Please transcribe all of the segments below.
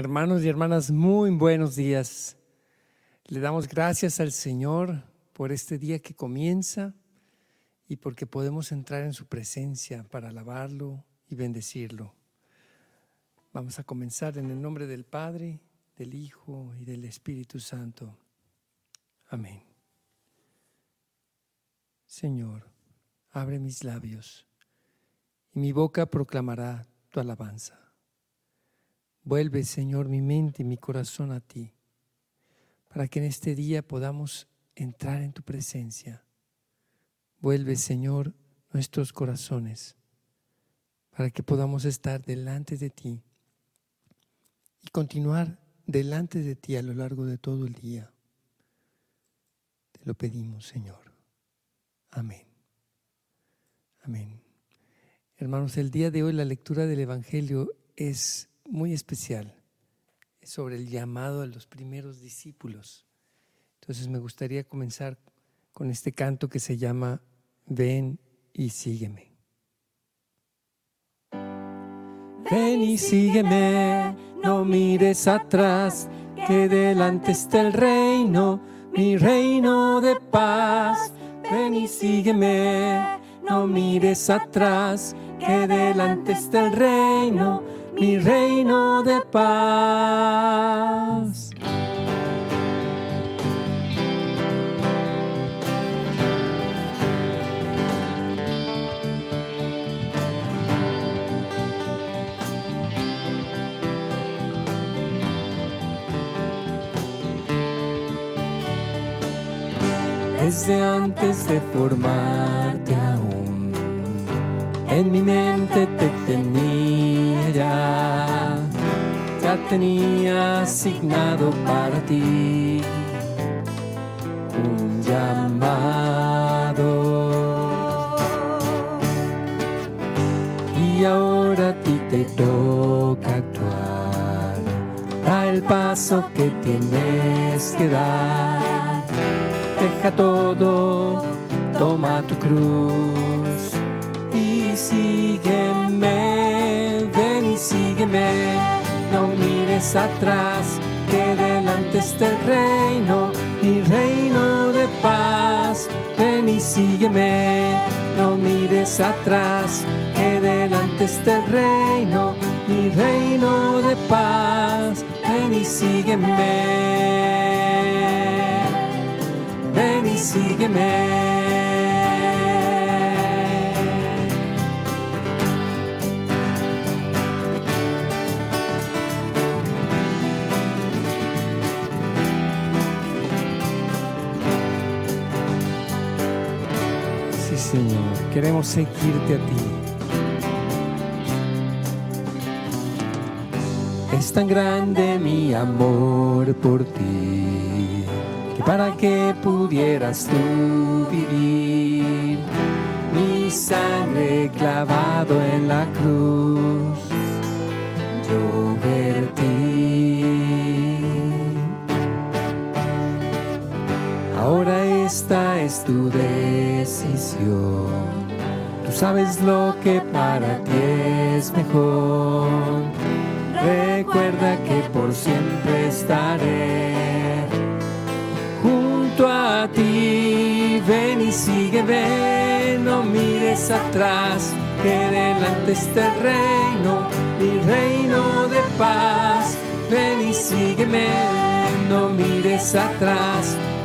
Hermanos y hermanas, muy buenos días. Le damos gracias al Señor por este día que comienza y porque podemos entrar en su presencia para alabarlo y bendecirlo. Vamos a comenzar en el nombre del Padre, del Hijo y del Espíritu Santo. Amén. Señor, abre mis labios y mi boca proclamará tu alabanza. Vuelve, Señor, mi mente y mi corazón a ti, para que en este día podamos entrar en tu presencia. Vuelve, Señor, nuestros corazones, para que podamos estar delante de ti y continuar delante de ti a lo largo de todo el día. Te lo pedimos, Señor. Amén. Amén. Hermanos, el día de hoy la lectura del Evangelio es muy especial sobre el llamado a los primeros discípulos. Entonces me gustaría comenzar con este canto que se llama Ven y sígueme. Ven y sígueme, no mires atrás, que delante está el reino, mi reino de paz. Ven y sígueme, no mires atrás, que delante está el reino mi reino de paz. Desde antes de formarte aún, en mi mente te tenía ya tenía asignado para ti un llamado. Y ahora a ti te toca actuar, da el paso que tienes que dar. Deja todo, toma tu cruz no mires atrás, que delante está el reino, mi reino de paz. Ven y sígueme, no mires atrás, que delante está el reino, mi reino de paz. Ven y sígueme, ven y sígueme. Queremos seguirte a ti. Es tan grande mi amor por ti, que para que pudieras tú vivir, mi sangre clavado en la cruz, esta es tu decisión. Tú sabes lo que para ti es mejor. Recuerda que por siempre estaré junto a ti. Ven y sigue, ven, no mires atrás, que delante está el reino, mi reino de paz. Ven y sígueme, no mires atrás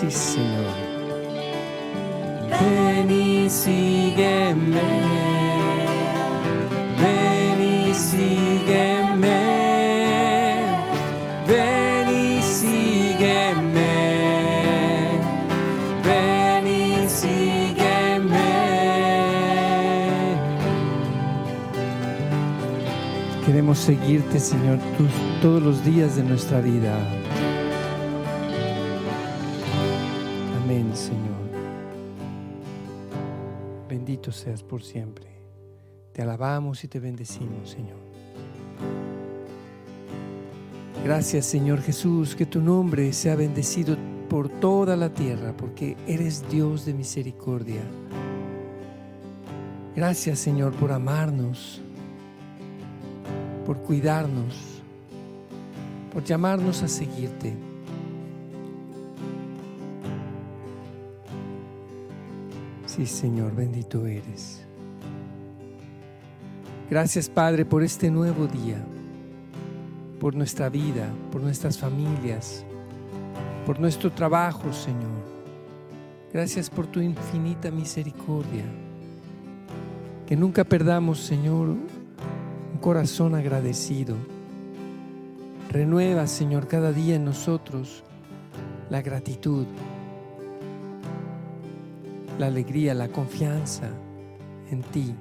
Sí, Señor. Ven y sígueme. Ven y sígueme. Ven y sígueme. Ven y sígueme. Queremos seguirte, Señor, todos los días de nuestra vida. Seas por siempre. Te alabamos y te bendecimos, Señor. Gracias, Señor Jesús, que tu nombre sea bendecido por toda la tierra, porque eres Dios de misericordia. Gracias, Señor, por amarnos por cuidarnos, por llamarnos a seguirte. Sí, Señor, bendito eres. Gracias, Padre, por este nuevo día, por nuestra vida, por nuestras familias, por nuestro trabajo, Señor. Gracias por tu infinita misericordia. Que nunca perdamos, Señor, corazón agradecido. Renueva, Señor, cada día en nosotros la gratitud, la alegría, la confianza en ti.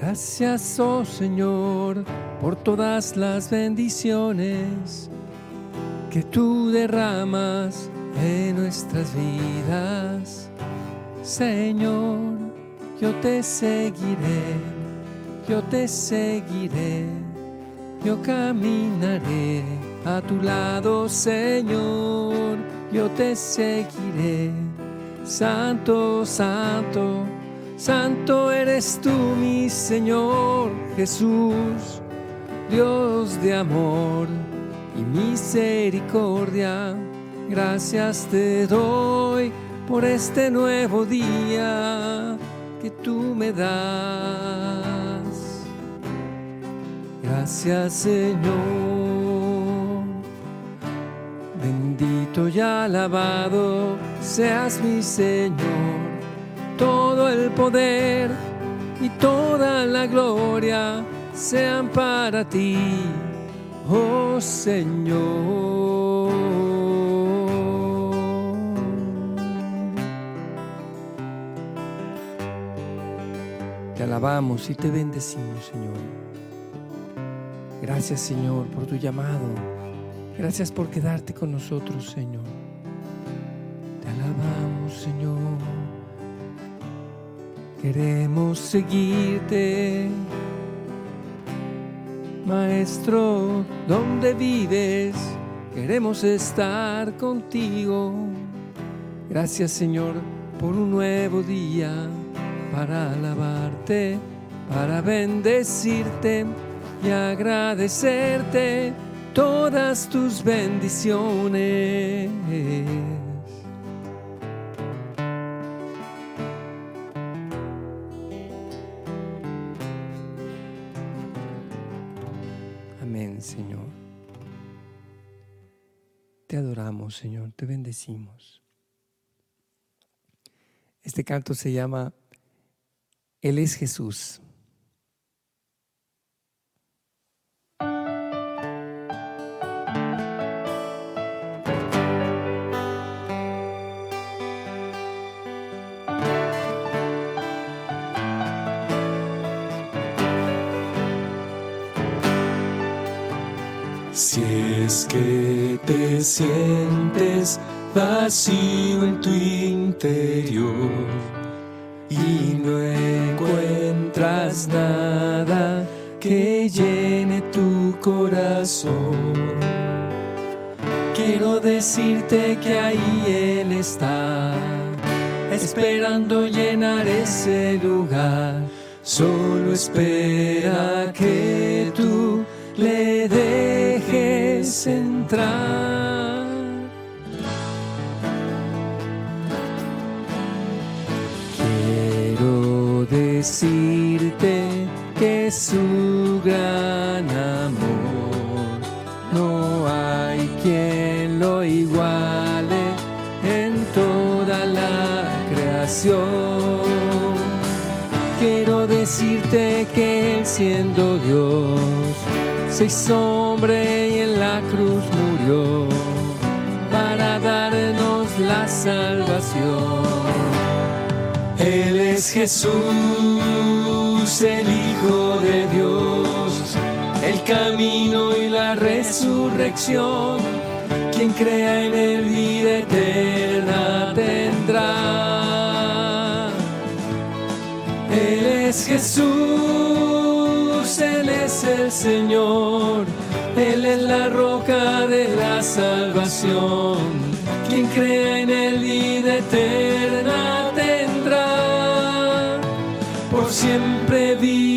Gracias, oh Señor, por todas las bendiciones que tú derramas en nuestras vidas, Señor yo te seguiré, yo te seguiré, yo caminaré a tu lado, Señor, yo te seguiré. Santo, santo, santo eres tú, mi Señor Jesús, Dios de amor y misericordia. Gracias te doy por este nuevo día que tú me das. Gracias Señor, bendito y alabado seas mi Señor, todo el poder y toda la gloria sean para ti, oh Señor. Te alabamos y te bendecimos, Señor. Gracias, Señor, por tu llamado. Gracias por quedarte con nosotros, Señor. Te alabamos, Señor. Queremos seguirte. Maestro, ¿dónde vives? Queremos estar contigo. Gracias, Señor, por un nuevo día para alabarte, para bendecirte y agradecerte todas tus bendiciones. Amén, Señor. Te adoramos, Señor, te bendecimos. Este canto se llama él es Jesús. Que te sientes vacío en tu interior, y no encuentras nada que llene tu corazón. Quiero decirte que ahí Él está, esperando llenar ese lugar. Solo espera que tú le dejes entrar. decirte que su gran amor no hay quien lo iguale en toda la creación. Quiero decirte que él siendo Dios se hizo hombre salvación. Él es Jesús, el Hijo de Dios, el camino y la resurrección. Quien crea en él vida eterna tendrá. Él es Jesús, Él es el Señor, Él es la roca de la salvación. Quien crea en él siempre vivirá.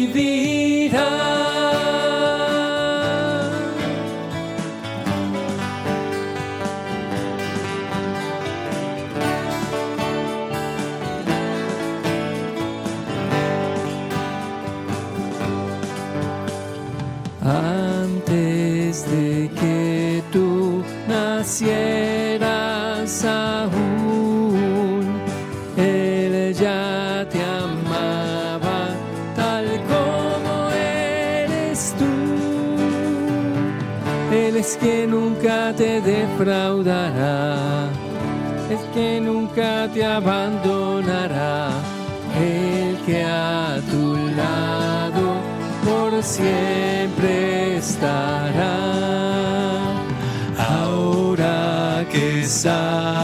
Nunca te abandonará, el que a tu lado por siempre estará. Ahora que sabes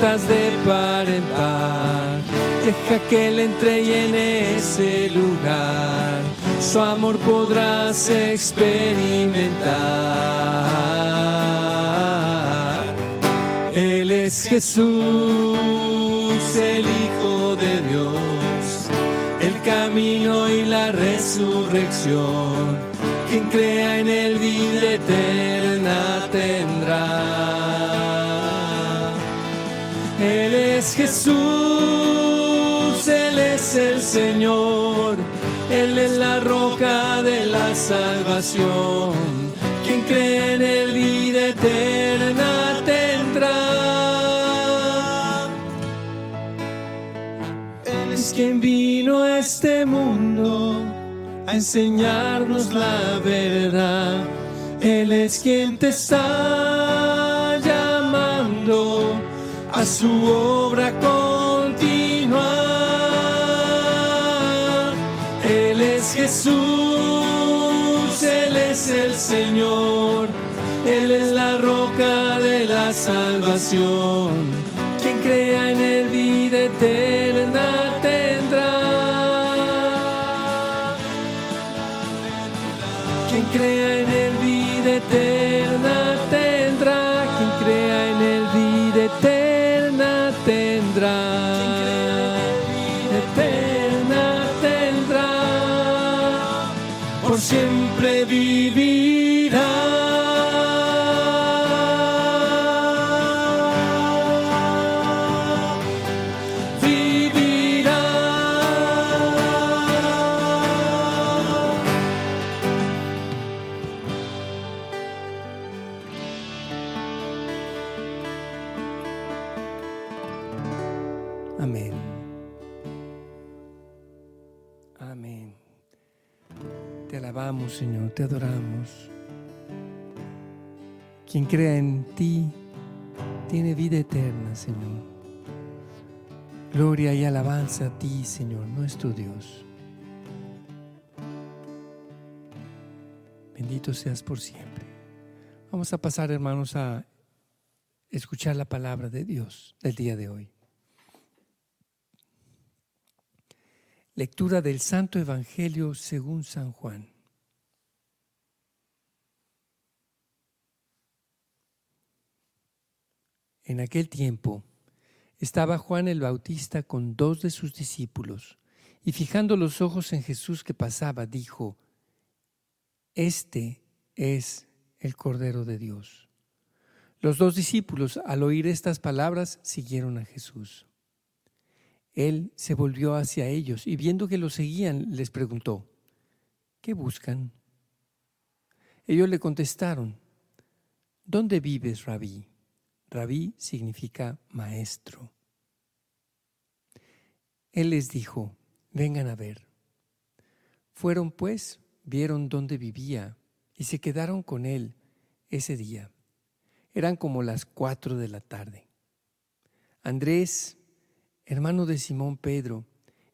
de par en par. Deja que Él entre y en ese lugar su amor podrás experimentar. Él es Jesús, el Hijo de Dios, el camino y la resurrección. Quien crea en Él vida eterna tendrá. Él es Jesús, Él es el Señor, Él es la roca de la salvación. Quien cree en Él vida eterna tendrá. Él es quien vino a este mundo a enseñarnos la verdad. Él es quien te está a su obra continua. Él es Jesús, Él es el Señor, Él es la roca de la salvación. Quien crea en Él vida eterna tendrá. Quien crea siempre vivirá. Te adoramos. Quien crea en ti tiene vida eterna, Señor. Gloria y alabanza a ti, Señor, nuestro Dios. Bendito seas por siempre. Vamos a pasar, hermanos, a escuchar la palabra de Dios del día de hoy. Lectura del Santo Evangelio según San Juan. En aquel tiempo estaba Juan el Bautista con dos de sus discípulos, y fijando los ojos en Jesús que pasaba, dijo, Este es el Cordero de Dios. Los dos discípulos, al oír estas palabras, siguieron a Jesús. Él se volvió hacia ellos y viendo que lo seguían, les preguntó, ¿qué buscan? Ellos le contestaron, ¿dónde vives, rabí? Rabí significa maestro. Él les dijo, vengan a ver. Fueron pues, vieron dónde vivía y se quedaron con él ese día. Eran como las cuatro de la tarde. Andrés, hermano de Simón Pedro,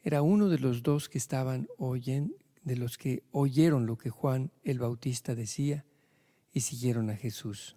era uno de los dos que estaban oyendo, de los que oyeron lo que Juan el Bautista decía y siguieron a Jesús.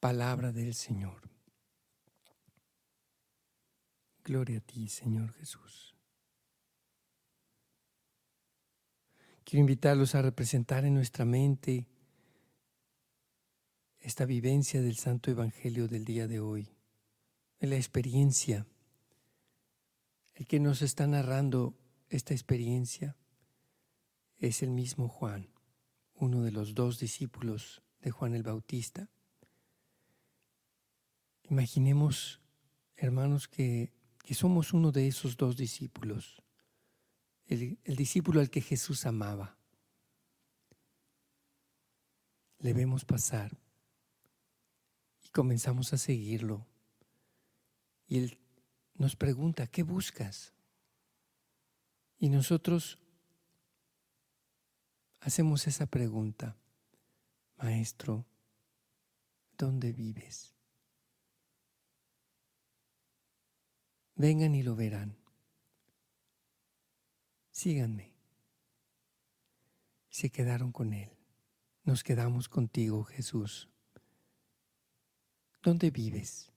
Palabra del Señor. Gloria a ti, Señor Jesús. Quiero invitarlos a representar en nuestra mente esta vivencia del Santo Evangelio del día de hoy, de la experiencia. El que nos está narrando esta experiencia es el mismo Juan, uno de los dos discípulos de Juan el Bautista. Imaginemos, hermanos, que, que somos uno de esos dos discípulos, el, el discípulo al que Jesús amaba. Le vemos pasar y comenzamos a seguirlo. Y Él nos pregunta, ¿qué buscas? Y nosotros hacemos esa pregunta, Maestro, ¿dónde vives? Vengan y lo verán. Síganme. Se quedaron con Él. Nos quedamos contigo, Jesús. ¿Dónde vives?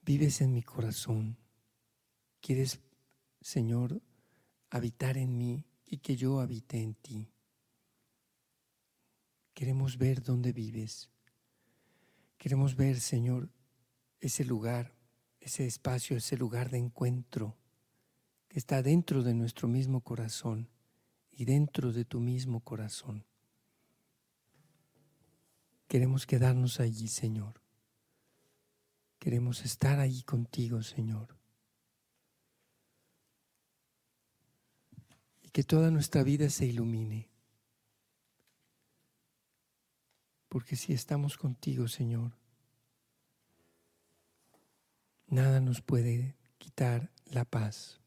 Vives en mi corazón. ¿Quieres, Señor, habitar en mí y que yo habite en ti? Queremos ver dónde vives. Queremos ver, Señor, ese lugar, ese espacio, ese lugar de encuentro que está dentro de nuestro mismo corazón y dentro de tu mismo corazón. Queremos quedarnos allí, Señor. Queremos estar allí contigo, Señor. Y que toda nuestra vida se ilumine. Porque si estamos contigo, Señor, nada nos puede quitar la paz.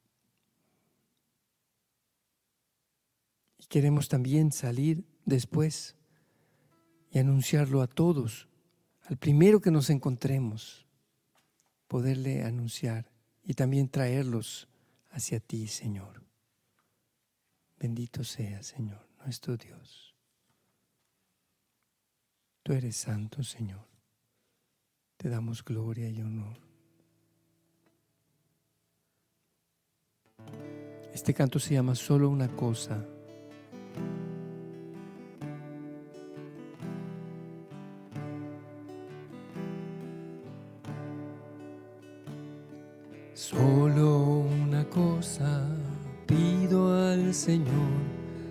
Y queremos también salir después y anunciarlo a todos, al primero que nos encontremos, poderle anunciar y también traerlos hacia ti, Señor. Bendito sea, Señor, nuestro Dios. Tú eres santo, Señor. Te damos gloria y honor. Este canto se llama Solo una cosa. Solo una cosa pido al Señor,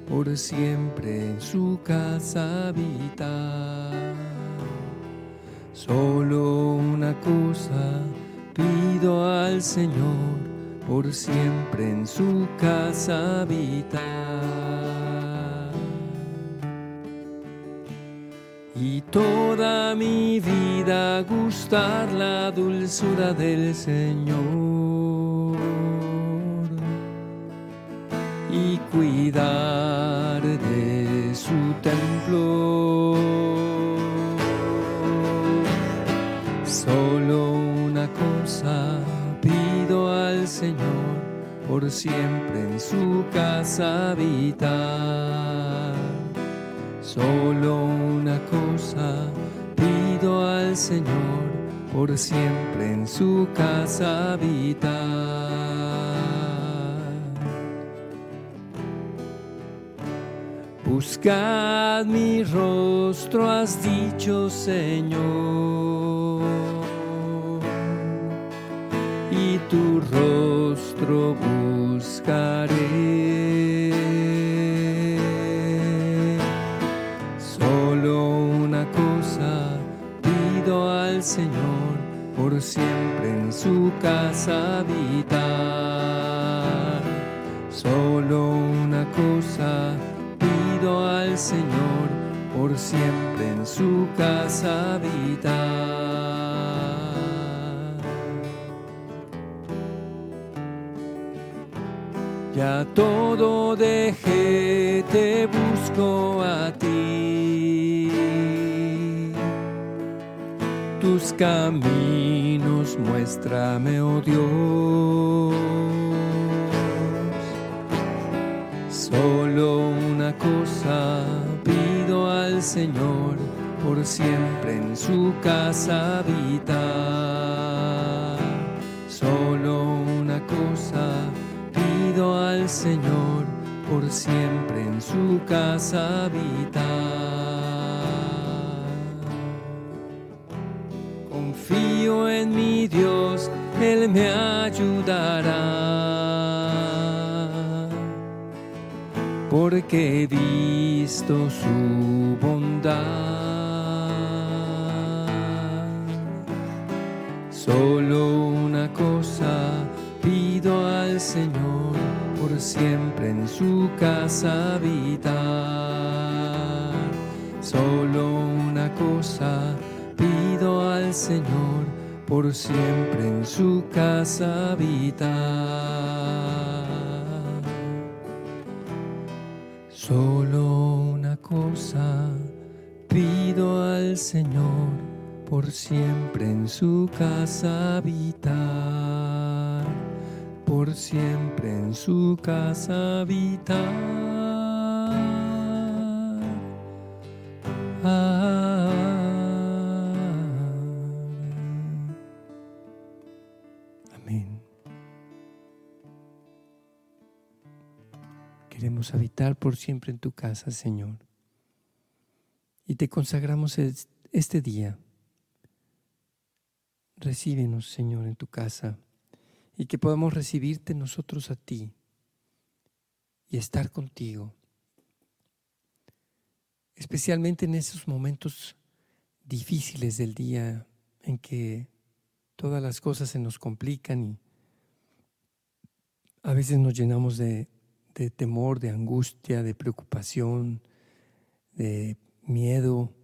por siempre en su casa habitar. Solo una cosa pido al Señor, por siempre en su casa habitar. Y toda mi vida gustar la dulzura del Señor y cuidar siempre en su casa habitar. Solo una cosa pido al Señor, por siempre en su casa habitar. Buscad mi rostro, has dicho Señor, y tu rostro buscaré. Solo una cosa pido al Señor, por siempre en su casa habitar. Solo una cosa pido al Señor, por siempre en su casa habitar. Ya todo dejé, te busco a ti. Tus caminos muéstrame, oh Dios. Solo una cosa pido al Señor, por siempre en su casa habitar. Señor por siempre en su casa habitar. Confío en mi Dios, Él me ayudará, porque he visto su bondad. Siempre en su casa habitar. Solo una cosa pido al Señor por siempre en su casa habitar. Solo una cosa pido al Señor por siempre en su casa habitar por siempre en su casa habitar. Amén. Queremos habitar por siempre en tu casa, Señor. Y te consagramos este día. Recíbenos, Señor, en tu casa y que podamos recibirte nosotros a ti y estar contigo. Especialmente en esos momentos difíciles del día en que todas las cosas se nos complican y a veces nos llenamos de, de temor, de angustia, de preocupación, de miedo,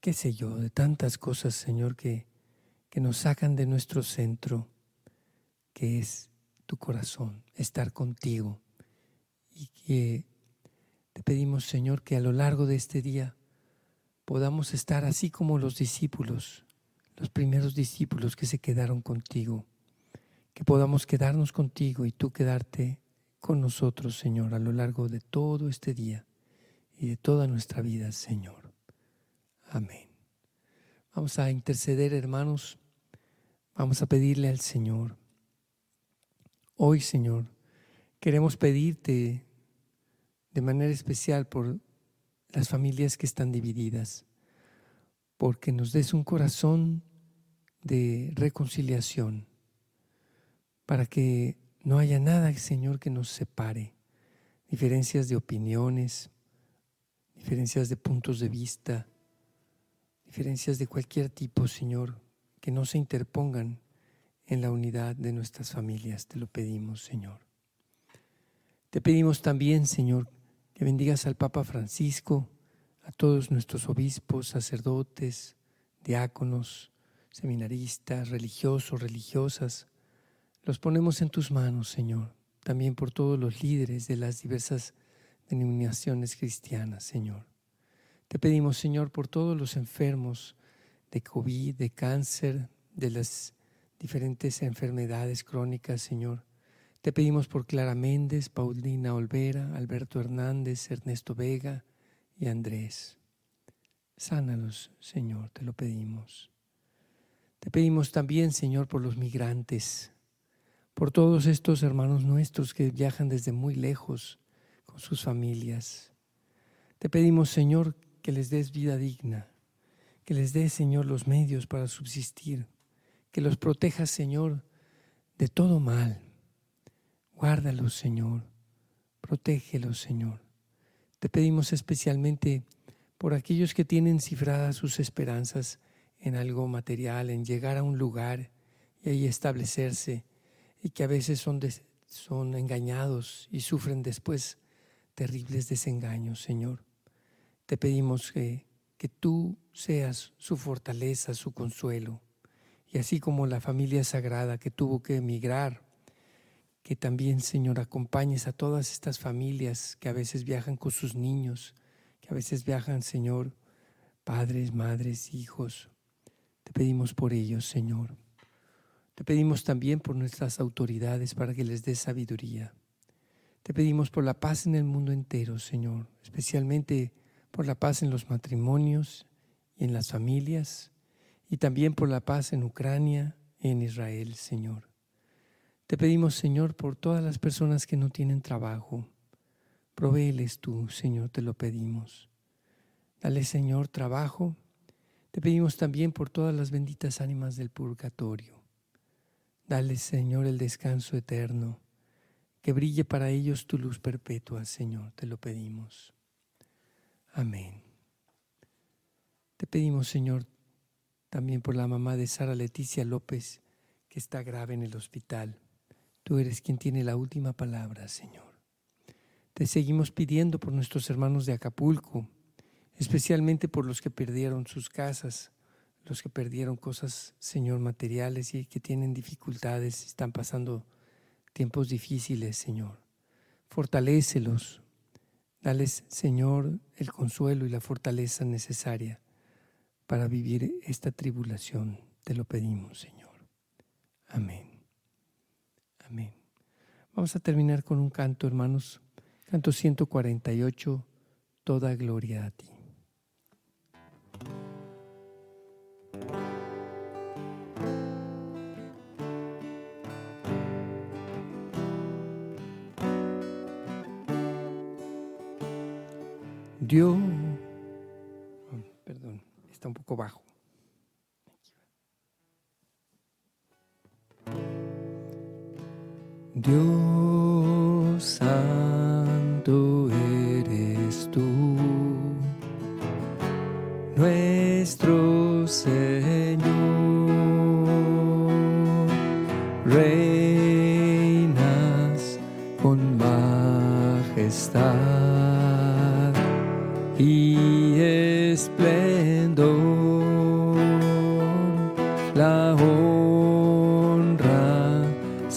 qué sé yo, de tantas cosas, Señor, que, que nos sacan de nuestro centro que es tu corazón, estar contigo. Y que te pedimos, Señor, que a lo largo de este día podamos estar así como los discípulos, los primeros discípulos que se quedaron contigo, que podamos quedarnos contigo y tú quedarte con nosotros, Señor, a lo largo de todo este día y de toda nuestra vida, Señor. Amén. Vamos a interceder, hermanos. Vamos a pedirle al Señor Hoy, Señor, queremos pedirte de manera especial por las familias que están divididas, porque nos des un corazón de reconciliación, para que no haya nada, Señor, que nos separe, diferencias de opiniones, diferencias de puntos de vista, diferencias de cualquier tipo, Señor, que no se interpongan en la unidad de nuestras familias. Te lo pedimos, Señor. Te pedimos también, Señor, que bendigas al Papa Francisco, a todos nuestros obispos, sacerdotes, diáconos, seminaristas, religiosos, religiosas. Los ponemos en tus manos, Señor, también por todos los líderes de las diversas denominaciones cristianas, Señor. Te pedimos, Señor, por todos los enfermos de COVID, de cáncer, de las diferentes enfermedades crónicas, Señor. Te pedimos por Clara Méndez, Paulina Olvera, Alberto Hernández, Ernesto Vega y Andrés. Sánalos, Señor, te lo pedimos. Te pedimos también, Señor, por los migrantes, por todos estos hermanos nuestros que viajan desde muy lejos con sus familias. Te pedimos, Señor, que les des vida digna, que les des, Señor, los medios para subsistir que los protejas, Señor, de todo mal. Guárdalos, Señor. Protégelos, Señor. Te pedimos especialmente por aquellos que tienen cifradas sus esperanzas en algo material, en llegar a un lugar y ahí establecerse, y que a veces son, son engañados y sufren después terribles desengaños, Señor. Te pedimos que, que tú seas su fortaleza, su consuelo, y así como la familia sagrada que tuvo que emigrar, que también, Señor, acompañes a todas estas familias que a veces viajan con sus niños, que a veces viajan, Señor, padres, madres, hijos. Te pedimos por ellos, Señor. Te pedimos también por nuestras autoridades para que les des sabiduría. Te pedimos por la paz en el mundo entero, Señor, especialmente por la paz en los matrimonios y en las familias, y también por la paz en Ucrania y en Israel, Señor. Te pedimos, Señor, por todas las personas que no tienen trabajo. Provéeles tú, Señor, te lo pedimos. Dale, Señor, trabajo. Te pedimos también por todas las benditas ánimas del purgatorio. Dale, Señor, el descanso eterno. Que brille para ellos tu luz perpetua, Señor, te lo pedimos. Amén. Te pedimos, Señor, también por la mamá de Sara Leticia López, que está grave en el hospital. Tú eres quien tiene la última palabra, Señor. Te seguimos pidiendo por nuestros hermanos de Acapulco, especialmente por los que perdieron sus casas, los que perdieron cosas, Señor, materiales y que tienen dificultades, están pasando tiempos difíciles, Señor. Fortalécelos, dales, Señor, el consuelo y la fortaleza necesaria para vivir esta tribulación. Te lo pedimos, Señor. Amén. Amén. Vamos a terminar con un canto, hermanos. Canto 148, Toda gloria a ti. Dios está un poco bajo. Dios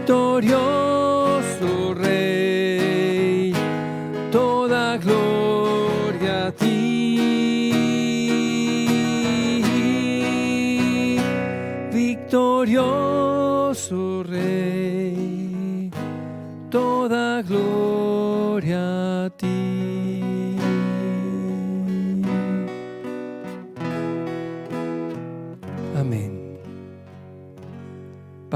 victorioso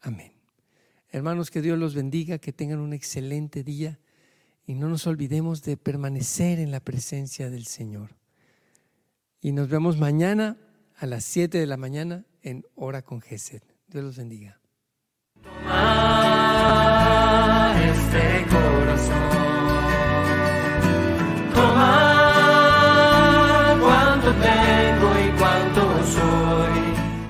Amén. Hermanos, que Dios los bendiga, que tengan un excelente día y no nos olvidemos de permanecer en la presencia del Señor. Y nos vemos mañana a las 7 de la mañana en Hora con Gesed. Dios los bendiga. este corazón,